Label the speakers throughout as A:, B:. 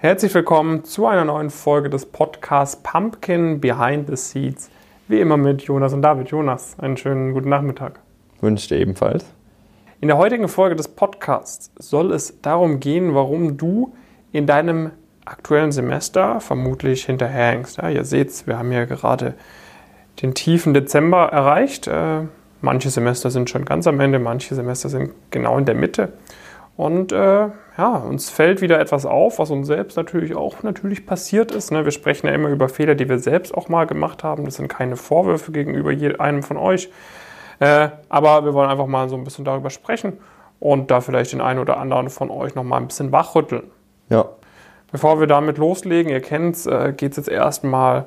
A: Herzlich willkommen zu einer neuen Folge des Podcasts Pumpkin Behind the Seeds. Wie immer mit Jonas und David. Jonas, einen schönen guten Nachmittag.
B: Wünsche dir ebenfalls.
A: In der heutigen Folge des Podcasts soll es darum gehen, warum du in deinem aktuellen Semester vermutlich hinterherhängst. Ja, ihr seht, wir haben ja gerade den tiefen Dezember erreicht. Äh, manche Semester sind schon ganz am Ende, manche Semester sind genau in der Mitte. Und äh, ja, uns fällt wieder etwas auf, was uns selbst natürlich auch natürlich passiert ist. Ne? Wir sprechen ja immer über Fehler, die wir selbst auch mal gemacht haben. Das sind keine Vorwürfe gegenüber einem von euch. Äh, aber wir wollen einfach mal so ein bisschen darüber sprechen und da vielleicht den einen oder anderen von euch noch mal ein bisschen wachrütteln.
B: Ja.
A: Bevor wir damit loslegen, ihr kennt es, äh, geht es jetzt erstmal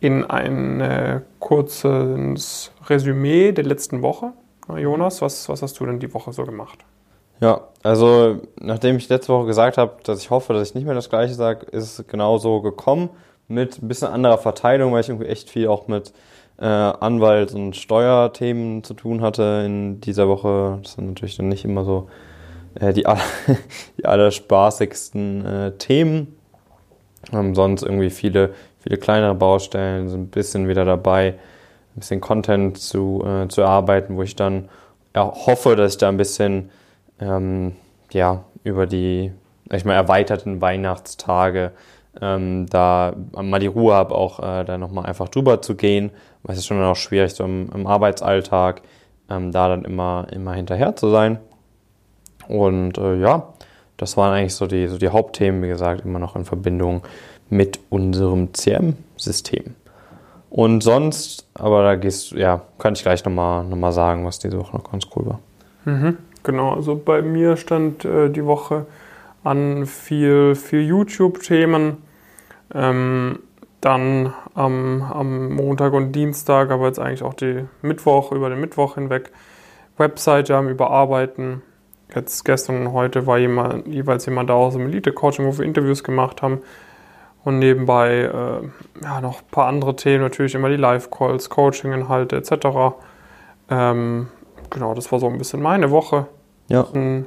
A: in ein äh, kurzes Resümee der letzten Woche. Jonas, was, was hast du denn die Woche so gemacht?
B: Ja, also nachdem ich letzte Woche gesagt habe, dass ich hoffe, dass ich nicht mehr das Gleiche sage, ist es genauso gekommen mit ein bisschen anderer Verteilung, weil ich irgendwie echt viel auch mit äh, Anwalt- und Steuerthemen zu tun hatte in dieser Woche. Das sind natürlich dann nicht immer so äh, die, die allerspaßigsten äh, Themen. Ähm, sonst irgendwie viele viele kleinere Baustellen, so ein bisschen wieder dabei, ein bisschen Content zu, äh, zu erarbeiten, wo ich dann ja, hoffe, dass ich da ein bisschen ähm, ja, über die ich mal, erweiterten Weihnachtstage ähm, da mal die Ruhe habe, auch äh, da nochmal einfach drüber zu gehen, weil es ist schon auch schwierig, so im, im Arbeitsalltag ähm, da dann immer, immer hinterher zu sein. Und äh, ja, das waren eigentlich so die, so die Hauptthemen, wie gesagt, immer noch in Verbindung mit unserem CRM-System. Und sonst, aber da gehst ja, kann ich gleich nochmal noch mal sagen, was diese Woche noch ganz cool war.
A: Mhm, genau, also bei mir stand äh, die Woche an viel, viel YouTube-Themen. Ähm, dann am, am Montag und Dienstag, aber jetzt eigentlich auch die Mittwoch, über den Mittwoch hinweg, Webseite am Überarbeiten. Jetzt gestern und heute war jemand, jeweils jemand da aus dem Elite-Coaching, wo wir Interviews gemacht haben. Und nebenbei äh, ja, noch ein paar andere Themen, natürlich immer die Live-Calls, Coaching-Inhalte etc. Ähm, genau, das war so ein bisschen meine Woche.
B: Ja.
A: Ein,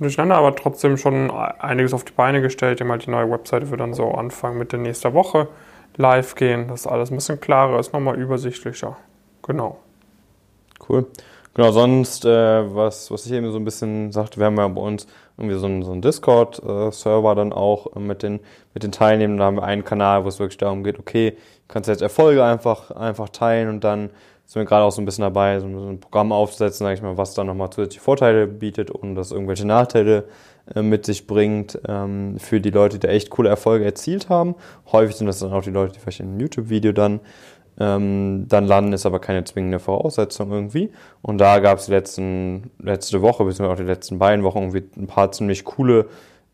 A: durcheinander, aber trotzdem schon einiges auf die Beine gestellt. Immer die neue Webseite wird dann so Anfang Mitte nächster Woche live gehen, dass alles ein bisschen klarer ist, nochmal übersichtlicher. Genau.
B: Cool. Genau, sonst, äh, was, was ich eben so ein bisschen sagte, wir haben ja bei uns irgendwie so einen, so einen Discord-Server dann auch mit den, mit den Teilnehmern. Da haben wir einen Kanal, wo es wirklich darum geht, okay, kannst jetzt Erfolge einfach, einfach teilen und dann sind wir gerade auch so ein bisschen dabei, so ein Programm aufzusetzen, sage ich mal, was dann nochmal zusätzliche Vorteile bietet und das irgendwelche Nachteile äh, mit sich bringt ähm, für die Leute, die echt coole Erfolge erzielt haben. Häufig sind das dann auch die Leute, die vielleicht in einem YouTube-Video dann ähm, dann landen ist aber keine zwingende Voraussetzung irgendwie. Und da gab es letzte Woche, beziehungsweise auch die letzten beiden Wochen irgendwie ein paar ziemlich coole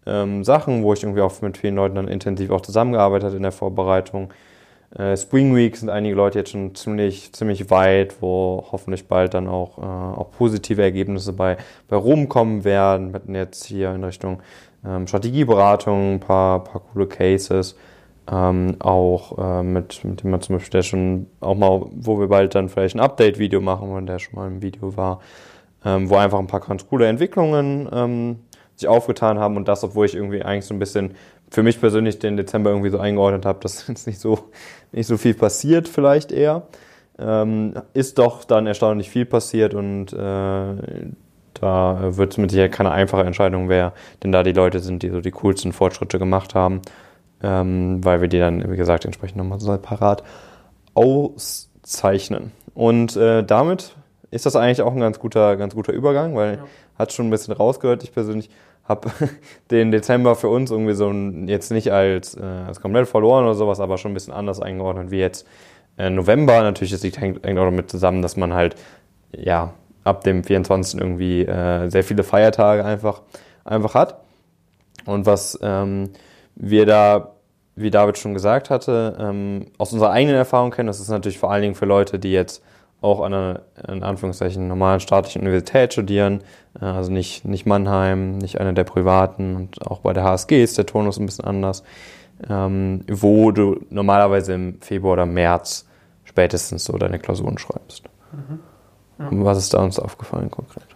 B: ähm, Sachen, wo ich irgendwie auch mit vielen Leuten dann intensiv auch zusammengearbeitet habe in der Vorbereitung. Äh, Spring Week sind einige Leute jetzt schon ziemlich, ziemlich weit, wo hoffentlich bald dann auch, äh, auch positive Ergebnisse bei, bei rumkommen werden. Wir hatten jetzt hier in Richtung ähm, Strategieberatung ein paar, paar coole Cases. Ähm, auch äh, mit, mit dem man zum Beispiel der schon auch mal, wo wir bald dann vielleicht ein Update-Video machen, wo der schon mal im Video war, ähm, wo einfach ein paar ganz coole Entwicklungen ähm, sich aufgetan haben und das, obwohl ich irgendwie eigentlich so ein bisschen für mich persönlich den Dezember irgendwie so eingeordnet habe, dass jetzt nicht so, nicht so viel passiert, vielleicht eher. Ähm, ist doch dann erstaunlich viel passiert und äh, da wird es mit Sicherheit keine einfache Entscheidung, wer denn da die Leute sind, die so die coolsten Fortschritte gemacht haben ähm, weil wir die dann, wie gesagt, entsprechend nochmal separat auszeichnen. Und äh, damit ist das eigentlich auch ein ganz guter, ganz guter Übergang, weil ja. hat schon ein bisschen rausgehört. Ich persönlich habe den Dezember für uns irgendwie so jetzt nicht als, äh, als komplett verloren oder sowas, aber schon ein bisschen anders eingeordnet wie jetzt äh, November. Natürlich, das hängt, hängt auch damit zusammen, dass man halt ja ab dem 24. irgendwie äh, sehr viele Feiertage einfach, einfach hat. Und was ähm, wir da, wie David schon gesagt hatte, ähm, aus unserer eigenen Erfahrung kennen. Das ist natürlich vor allen Dingen für Leute, die jetzt auch an einer, in Anführungszeichen, normalen staatlichen Universität studieren, äh, also nicht, nicht Mannheim, nicht eine der privaten und auch bei der HSG ist der Tonus ein bisschen anders, ähm, wo du normalerweise im Februar oder März spätestens so deine Klausuren schreibst. Mhm. Ja. Was ist da uns aufgefallen konkret?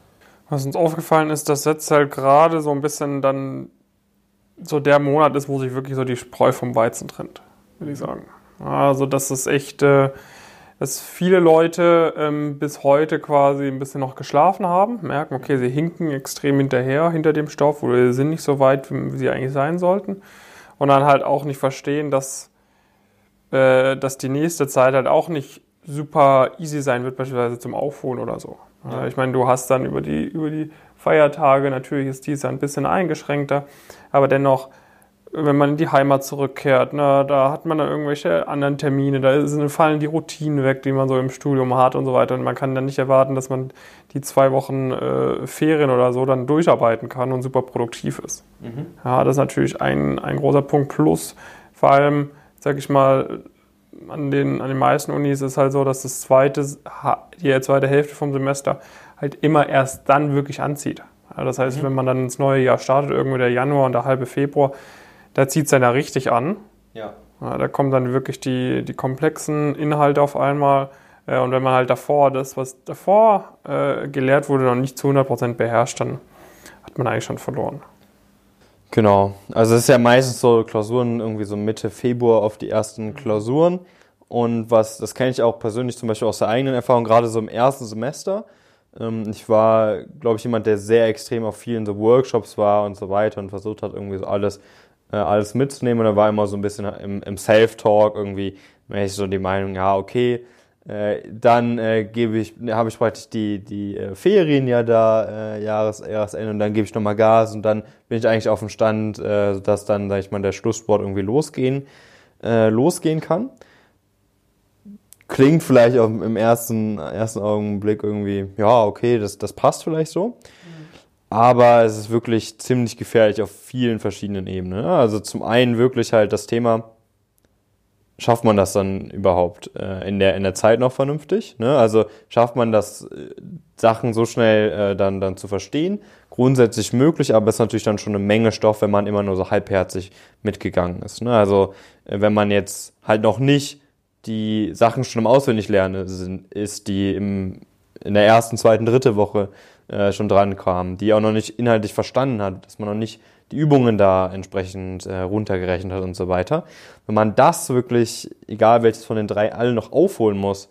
A: Was uns aufgefallen ist, dass jetzt halt gerade so ein bisschen dann so der Monat ist, wo sich wirklich so die Spreu vom Weizen trennt, würde ich sagen. Also das ist echt, äh, dass viele Leute ähm, bis heute quasi ein bisschen noch geschlafen haben, merken, okay, sie hinken extrem hinterher hinter dem Stoff oder sie sind nicht so weit, wie sie eigentlich sein sollten. Und dann halt auch nicht verstehen, dass, äh, dass die nächste Zeit halt auch nicht super easy sein wird, beispielsweise zum Aufholen oder so. Ja. Ich meine, du hast dann über die, über die Feiertage, natürlich ist dies ein bisschen eingeschränkter, aber dennoch wenn man in die Heimat zurückkehrt, ne, da hat man dann irgendwelche anderen Termine, da sind, fallen die Routinen weg, die man so im Studium hat und so weiter. Und man kann dann nicht erwarten, dass man die zwei Wochen äh, Ferien oder so dann durcharbeiten kann und super produktiv ist. Mhm. Ja, das ist natürlich ein, ein großer Punkt. Plus, vor allem, sag ich mal, an den, an den meisten Unis ist es halt so, dass das zweite, die zweite Hälfte vom Semester halt immer erst dann wirklich anzieht. Ja, das heißt, mhm. wenn man dann ins neue Jahr startet, irgendwo der Januar und der halbe Februar, da zieht es dann ja richtig an. Ja. ja. Da kommen dann wirklich die, die komplexen Inhalte auf einmal. Äh, und wenn man halt davor das, was davor äh, gelehrt wurde, noch nicht zu 100% beherrscht, dann hat man eigentlich schon verloren.
B: Genau. Also es ist ja meistens so Klausuren irgendwie so Mitte Februar auf die ersten Klausuren. Und was, das kenne ich auch persönlich zum Beispiel aus der eigenen Erfahrung, gerade so im ersten Semester. Ähm, ich war, glaube ich, jemand, der sehr extrem auf vielen so Workshops war und so weiter und versucht hat, irgendwie so alles äh, alles mitzunehmen. Und da war immer so ein bisschen im, im Self-Talk irgendwie, ich so die Meinung, ja, okay, äh, dann äh, gebe ich, habe ich praktisch die, die äh, Ferien ja da, äh, Jahres, Jahresende, und dann gebe ich nochmal Gas und dann bin ich eigentlich auf dem Stand, äh, dass dann, sag ich mal, der Schlusssport irgendwie losgehen, äh, losgehen kann. Klingt vielleicht auch im ersten, ersten Augenblick irgendwie, ja, okay, das, das passt vielleicht so. Aber es ist wirklich ziemlich gefährlich auf vielen verschiedenen Ebenen. Also zum einen wirklich halt das Thema, schafft man das dann überhaupt äh, in, der, in der Zeit noch vernünftig? Ne? Also schafft man das, äh, Sachen so schnell äh, dann, dann zu verstehen? Grundsätzlich möglich, aber es ist natürlich dann schon eine Menge Stoff, wenn man immer nur so halbherzig mitgegangen ist. Ne? Also äh, wenn man jetzt halt noch nicht die Sachen schon im Auswendiglernen sind, ist, die im, in der ersten, zweiten, dritte Woche äh, schon dran kam, die auch noch nicht inhaltlich verstanden hat, dass man noch nicht die Übungen da entsprechend äh, runtergerechnet hat und so weiter. Wenn man das wirklich, egal welches von den drei, alle noch aufholen muss,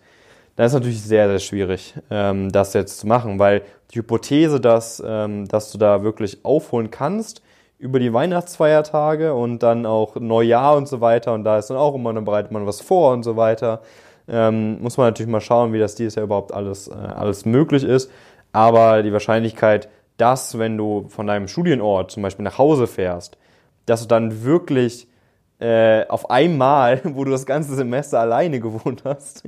B: dann ist es natürlich sehr, sehr schwierig, ähm, das jetzt zu machen, weil die Hypothese, dass, ähm, dass du da wirklich aufholen kannst über die Weihnachtsfeiertage und dann auch Neujahr und so weiter und da ist dann auch immer, dann bereitet man was vor und so weiter, ähm, muss man natürlich mal schauen, wie das dieses Jahr überhaupt alles, äh, alles möglich ist. Aber die Wahrscheinlichkeit, dass, wenn du von deinem Studienort zum Beispiel nach Hause fährst, dass du dann wirklich äh, auf einmal, wo du das ganze Semester alleine gewohnt hast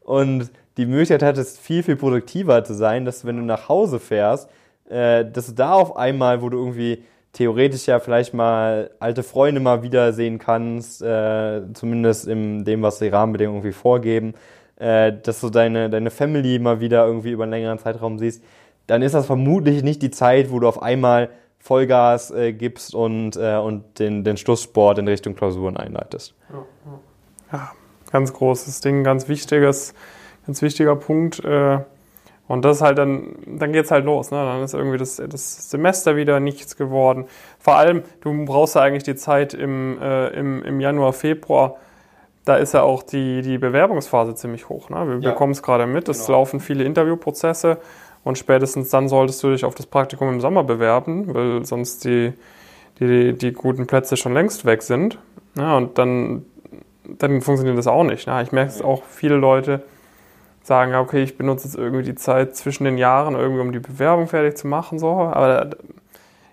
B: und die Möglichkeit hattest, viel, viel produktiver zu sein, dass wenn du nach Hause fährst, äh, dass du da auf einmal, wo du irgendwie theoretisch ja vielleicht mal alte Freunde mal wiedersehen kannst, äh, zumindest in dem, was die Rahmenbedingungen irgendwie vorgeben, äh, dass du deine, deine Family mal wieder irgendwie über einen längeren Zeitraum siehst, dann ist das vermutlich nicht die Zeit, wo du auf einmal Vollgas äh, gibst und, äh, und den, den Schlusssport in Richtung Klausuren einleitest.
A: Ja, ganz großes Ding, ganz wichtiges, ganz wichtiger Punkt. Äh, und das halt dann, dann geht's halt los. Ne? Dann ist irgendwie das, das Semester wieder nichts geworden. Vor allem, du brauchst ja eigentlich die Zeit im, äh, im, im Januar, Februar, da ist ja auch die, die Bewerbungsphase ziemlich hoch. Ne? Wir ja. bekommen es gerade mit, es genau. laufen viele Interviewprozesse und spätestens dann solltest du dich auf das Praktikum im Sommer bewerben, weil sonst die, die, die guten Plätze schon längst weg sind. Ja, und dann, dann funktioniert das auch nicht. Ne? Ich merke es auch, viele Leute sagen, okay, ich benutze jetzt irgendwie die Zeit zwischen den Jahren, irgendwie um die Bewerbung fertig zu machen, so, aber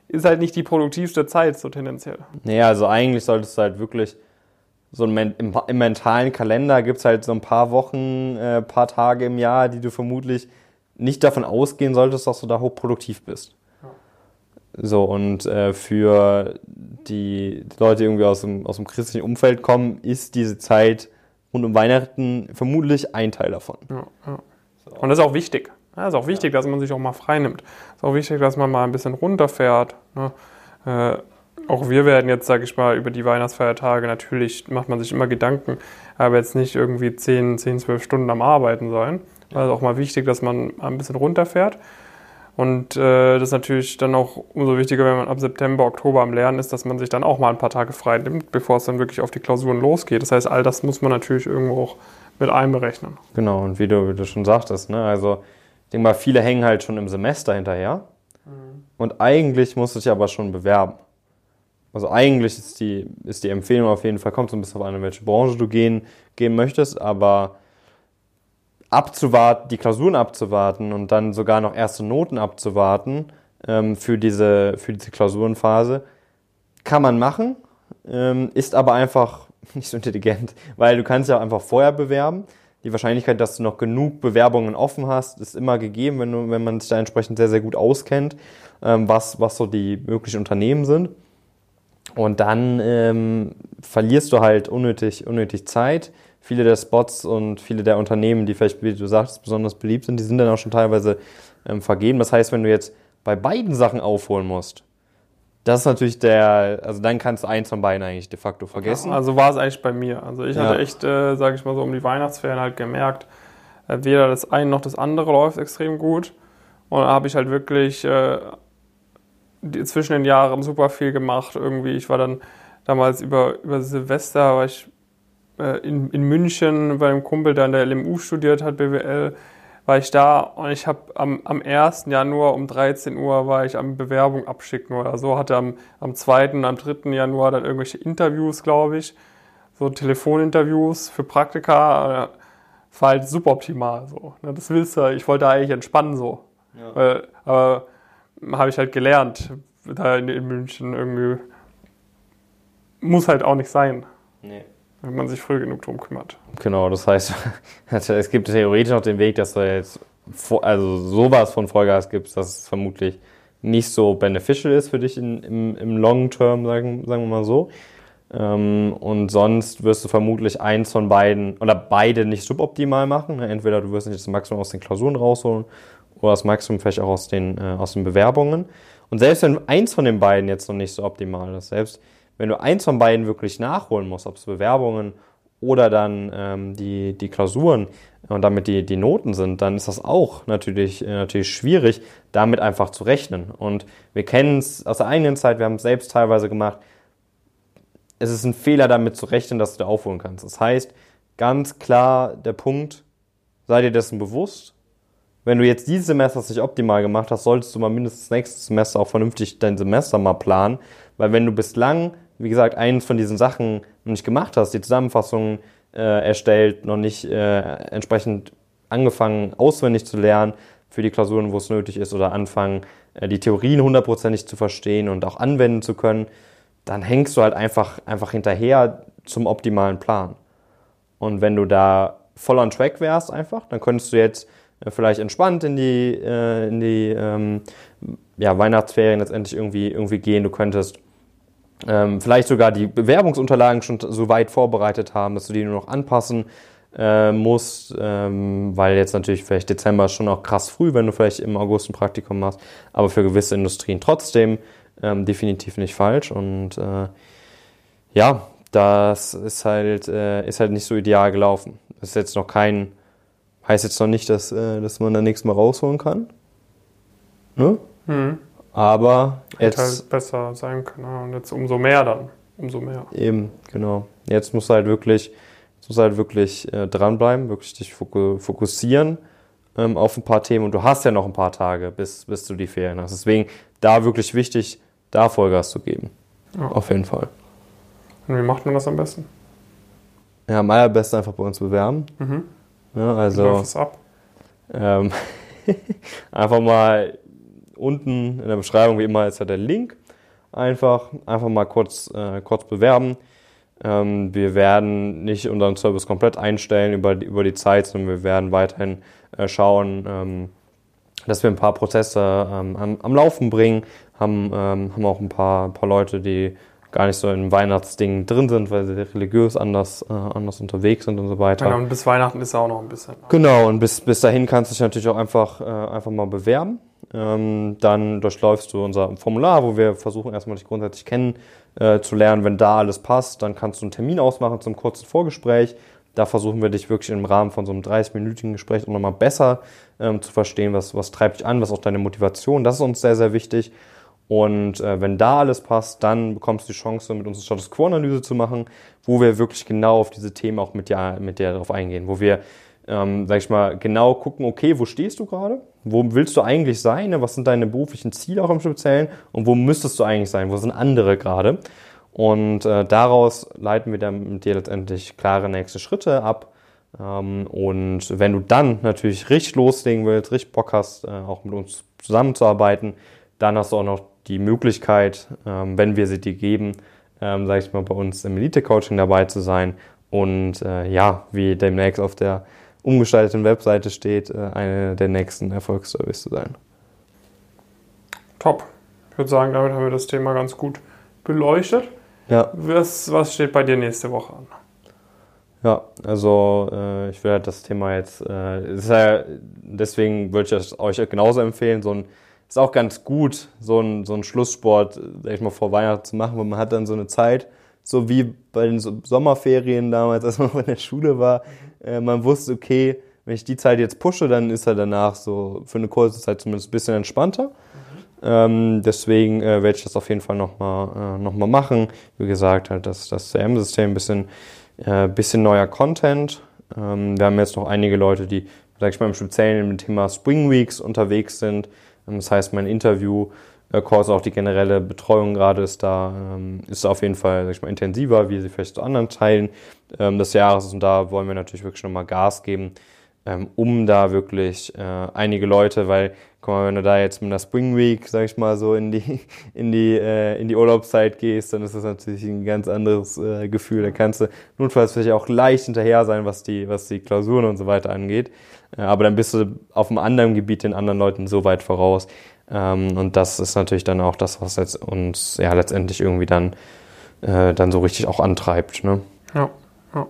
A: ist halt nicht die produktivste Zeit, so tendenziell.
B: Nee, also eigentlich solltest du halt wirklich so im, im, im mentalen Kalender gibt es halt so ein paar Wochen, äh, paar Tage im Jahr, die du vermutlich nicht davon ausgehen solltest, dass du da hochproduktiv bist. Ja. So, und äh, für die, die Leute, die irgendwie aus dem, aus dem christlichen Umfeld kommen, ist diese Zeit rund um Weihnachten vermutlich ein Teil davon. Ja,
A: ja. So. Und das ist auch wichtig. Ja, ist auch wichtig, dass man sich auch mal frei nimmt. Ist auch wichtig, dass man mal ein bisschen runterfährt. Ne? Äh, auch wir werden jetzt, sage ich mal, über die Weihnachtsfeiertage, natürlich macht man sich immer Gedanken, aber jetzt nicht irgendwie 10, 10 12 Stunden am Arbeiten sein. Also auch mal wichtig, dass man ein bisschen runterfährt. Und äh, das ist natürlich dann auch umso wichtiger, wenn man ab September, Oktober am Lernen ist, dass man sich dann auch mal ein paar Tage frei nimmt, bevor es dann wirklich auf die Klausuren losgeht. Das heißt, all das muss man natürlich irgendwo auch mit einberechnen.
B: Genau, und wie du, wie du schon sagtest, ne, also ich denke mal, viele hängen halt schon im Semester hinterher. Mhm. Und eigentlich musst du dich aber schon bewerben. Also eigentlich ist die, ist die Empfehlung auf jeden Fall, kommt so ein bisschen auf an, in welche Branche du gehen, gehen möchtest, aber abzuwarten, die Klausuren abzuwarten und dann sogar noch erste Noten abzuwarten ähm, für, diese, für diese Klausurenphase, kann man machen, ähm, ist aber einfach nicht so intelligent, weil du kannst ja auch einfach vorher bewerben. Die Wahrscheinlichkeit, dass du noch genug Bewerbungen offen hast, ist immer gegeben, wenn, du, wenn man sich da entsprechend sehr, sehr gut auskennt, ähm, was, was so die möglichen Unternehmen sind. Und dann ähm, verlierst du halt unnötig, unnötig Zeit viele der Spots und viele der Unternehmen, die vielleicht, wie du sagst, besonders beliebt sind, die sind dann auch schon teilweise ähm, vergeben. Das heißt, wenn du jetzt bei beiden Sachen aufholen musst, das ist natürlich der, also dann kannst du eins von beiden eigentlich de facto vergessen.
A: Also war es eigentlich bei mir. Also ich ja. hatte echt, äh, sage ich mal so, um die Weihnachtsferien halt gemerkt, äh, weder das eine noch das andere läuft extrem gut. Und da habe ich halt wirklich äh, zwischen den Jahren super viel gemacht. Irgendwie, ich war dann damals über, über Silvester, war ich äh, in, in München bei einem Kumpel, der an der LMU studiert hat, BWL, war ich da und ich habe am, am 1. Januar um 13 Uhr war ich am Bewerbung abschicken oder so, hatte am, am 2. und am 3. Januar dann irgendwelche Interviews, glaube ich, so Telefoninterviews für Praktika, war halt suboptimal so. Ne? Das willst du, ich wollte eigentlich entspannen so. Ja. Weil, aber habe ich halt gelernt, da in, in München irgendwie, muss halt auch nicht sein. Nee wenn man sich früh genug drum kümmert.
B: Genau, das heißt, es gibt theoretisch noch den Weg, dass du jetzt also sowas von Vollgas gibst, dass es vermutlich nicht so beneficial ist für dich in, im, im Long Term, sagen, sagen wir mal so. Ähm, und sonst wirst du vermutlich eins von beiden oder beide nicht suboptimal machen. Entweder du wirst nicht das Maximum aus den Klausuren rausholen oder das Maximum vielleicht auch aus den, äh, aus den Bewerbungen. Und selbst wenn eins von den beiden jetzt noch nicht so optimal ist, selbst wenn du eins von beiden wirklich nachholen musst, ob es Bewerbungen oder dann ähm, die, die Klausuren und damit die, die Noten sind, dann ist das auch natürlich, äh, natürlich schwierig, damit einfach zu rechnen. Und wir kennen es aus der eigenen Zeit, wir haben es selbst teilweise gemacht. Es ist ein Fehler, damit zu rechnen, dass du da aufholen kannst. Das heißt, ganz klar der Punkt, sei dir dessen bewusst. Wenn du jetzt dieses Semester nicht optimal gemacht hast, solltest du mal mindestens nächstes Semester auch vernünftig dein Semester mal planen. Weil wenn du bislang wie gesagt, eins von diesen Sachen noch nicht gemacht hast, die Zusammenfassung äh, erstellt, noch nicht äh, entsprechend angefangen, auswendig zu lernen für die Klausuren, wo es nötig ist, oder anfangen, äh, die Theorien hundertprozentig zu verstehen und auch anwenden zu können, dann hängst du halt einfach, einfach hinterher zum optimalen Plan. Und wenn du da voll on track wärst einfach, dann könntest du jetzt vielleicht entspannt in die, äh, in die ähm, ja, Weihnachtsferien letztendlich irgendwie, irgendwie gehen. Du könntest ähm, vielleicht sogar die Bewerbungsunterlagen schon so weit vorbereitet haben, dass du die nur noch anpassen äh, musst, ähm, weil jetzt natürlich vielleicht Dezember schon auch krass früh, wenn du vielleicht im August ein Praktikum machst, aber für gewisse Industrien trotzdem ähm, definitiv nicht falsch und äh, ja, das ist halt, äh, ist halt nicht so ideal gelaufen. Das ist jetzt noch kein, heißt jetzt noch nicht, dass, äh, dass man da nichts mehr rausholen kann. Ne? Mhm. Aber
A: Hätte jetzt halt besser sein können. Und jetzt umso mehr dann. Umso mehr.
B: Eben, genau. Jetzt musst du halt wirklich, musst halt wirklich äh, dranbleiben, wirklich dich fokussieren ähm, auf ein paar Themen. Und du hast ja noch ein paar Tage, bis, bis du die Ferien hast. Deswegen da wirklich wichtig, da Vollgas zu geben. Ja. Auf jeden Fall.
A: Und wie macht man das am besten?
B: Ja, am allerbesten einfach bei uns bewerben. Mhm. Ja, also. Wie läuft
A: es ab?
B: Ähm, einfach mal unten in der Beschreibung wie immer ist ja der Link. Einfach, einfach mal kurz, äh, kurz bewerben. Ähm, wir werden nicht unseren Service komplett einstellen über die, über die Zeit, sondern wir werden weiterhin äh, schauen, ähm, dass wir ein paar Prozesse ähm, am, am, Laufen bringen. Haben, ähm, haben auch ein paar, ein paar Leute, die gar nicht so im Weihnachtsding drin sind, weil sie religiös anders, äh, anders unterwegs sind und so weiter.
A: Genau, und bis Weihnachten ist ja auch noch ein bisschen.
B: Genau, und bis, bis dahin kannst du dich natürlich auch einfach, äh, einfach mal bewerben. Ähm, dann durchläufst du unser Formular, wo wir versuchen erstmal dich grundsätzlich kennen äh, zu lernen. Wenn da alles passt, dann kannst du einen Termin ausmachen zum kurzen Vorgespräch. Da versuchen wir dich wirklich im Rahmen von so einem 30-minütigen Gespräch auch nochmal besser ähm, zu verstehen, was, was treibt dich an, was ist auch deine Motivation. Das ist uns sehr, sehr wichtig. Und äh, wenn da alles passt, dann bekommst du die Chance, mit uns eine Status Quo-Analyse zu machen, wo wir wirklich genau auf diese Themen auch mit dir, mit dir darauf eingehen, wo wir, ähm, sag ich mal, genau gucken, okay, wo stehst du gerade? Wo willst du eigentlich sein? Ne? Was sind deine beruflichen Ziele auch im Speziellen? Und wo müsstest du eigentlich sein? Wo sind andere gerade? Und äh, daraus leiten wir dann mit dir letztendlich klare nächste Schritte ab. Ähm, und wenn du dann natürlich richtig loslegen willst, richtig Bock hast, äh, auch mit uns zusammenzuarbeiten, dann hast du auch noch die Möglichkeit, ähm, wenn wir sie dir geben, ähm, sage ich mal, bei uns im Elite-Coaching dabei zu sein und äh, ja, wie demnächst auf der umgestalteten Webseite steht, äh, eine der nächsten Erfolgsservice zu sein.
A: Top. Ich würde sagen, damit haben wir das Thema ganz gut beleuchtet. Ja. Was, was steht bei dir nächste Woche an?
B: Ja, also äh, ich würde halt das Thema jetzt, äh, ist ja, deswegen würde ich euch genauso empfehlen, so ein ist auch ganz gut, so ein, so Schlusssport, sag ich mal, vor Weihnachten zu machen, weil man hat dann so eine Zeit, so wie bei den Sommerferien damals, als man in der Schule war, äh, man wusste, okay, wenn ich die Zeit jetzt pushe, dann ist er danach so für eine kurze Zeit zumindest ein bisschen entspannter. Mhm. Ähm, deswegen äh, werde ich das auf jeden Fall nochmal äh, noch mal machen. Wie gesagt, halt das, das CM-System, ein bisschen, äh, bisschen neuer Content. Ähm, wir haben jetzt noch einige Leute, die, sag ich mal, im Speziellen im Thema Spring Weeks unterwegs sind. Das heißt, mein Interview-Kurs, auch die generelle Betreuung gerade ist da, ähm, ist auf jeden Fall sag ich mal, intensiver, wie sie vielleicht zu anderen Teilen ähm, des Jahres. Und da wollen wir natürlich wirklich nochmal Gas geben, ähm, um da wirklich äh, einige Leute, weil, wenn du da jetzt mit einer Spring Week, sag ich mal, so in die, in die, äh, in die Urlaubszeit gehst, dann ist das natürlich ein ganz anderes äh, Gefühl. Da kannst du notfalls vielleicht auch leicht hinterher sein, was die, was die Klausuren und so weiter angeht. Aber dann bist du auf einem anderen Gebiet den anderen Leuten so weit voraus. Ähm, und das ist natürlich dann auch das, was jetzt uns ja letztendlich irgendwie dann, äh, dann so richtig auch antreibt. Ne?
A: Ja, ja.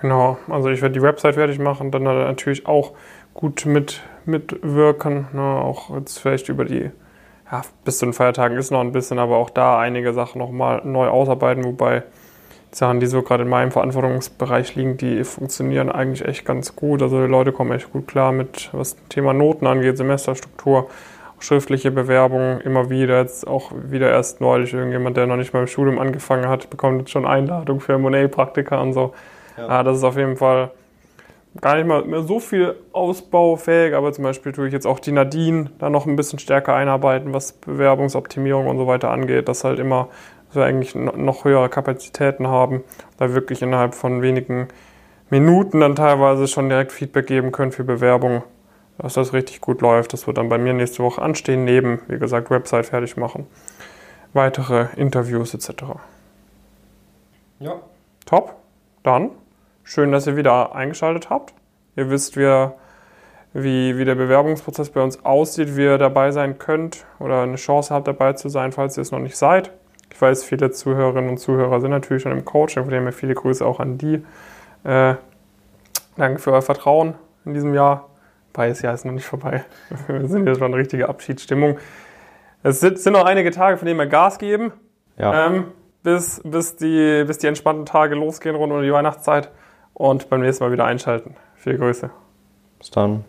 A: Genau, also ich werde die Website fertig machen, dann natürlich auch gut mit, mitwirken. Ne? Auch jetzt vielleicht über die, ja, bis zu den Feiertagen ist noch ein bisschen, aber auch da einige Sachen nochmal neu ausarbeiten, wobei Sachen, die so gerade in meinem Verantwortungsbereich liegen, die funktionieren eigentlich echt ganz gut. Also die Leute kommen echt gut klar mit, was das Thema Noten angeht, Semesterstruktur, schriftliche Bewerbungen immer wieder. Jetzt auch wieder erst neulich irgendjemand, der noch nicht mal im Studium angefangen hat, bekommt jetzt schon Einladung für M&A-Praktika und so. Ja. ja. das ist auf jeden Fall gar nicht mal mehr so viel ausbaufähig, aber zum Beispiel tue ich jetzt auch die Nadine da noch ein bisschen stärker einarbeiten, was Bewerbungsoptimierung und so weiter angeht, dass halt immer dass wir eigentlich noch höhere Kapazitäten haben, da wirklich innerhalb von wenigen Minuten dann teilweise schon direkt Feedback geben können für Bewerbungen, dass das richtig gut läuft. Das wird dann bei mir nächste Woche anstehen, neben, wie gesagt, Website fertig machen, weitere Interviews etc. Ja. Top. Dann schön, dass ihr wieder eingeschaltet habt. Ihr wisst, wie, wie, wie der Bewerbungsprozess bei uns aussieht, wie ihr dabei sein könnt oder eine Chance habt, dabei zu sein, falls ihr es noch nicht seid. Ich weiß, viele Zuhörerinnen und Zuhörer sind natürlich schon im Coaching, von dem her viele Grüße auch an die. Äh, danke für euer Vertrauen in diesem Jahr. Beides Jahr ist noch nicht vorbei. Wir sind jetzt schon in richtige Abschiedsstimmung. Es sind, sind noch einige Tage, von denen wir Gas geben. Ja. Ähm, bis, bis, die, bis die entspannten Tage losgehen rund um die Weihnachtszeit. Und beim nächsten Mal wieder einschalten. Viele Grüße.
B: Bis dann.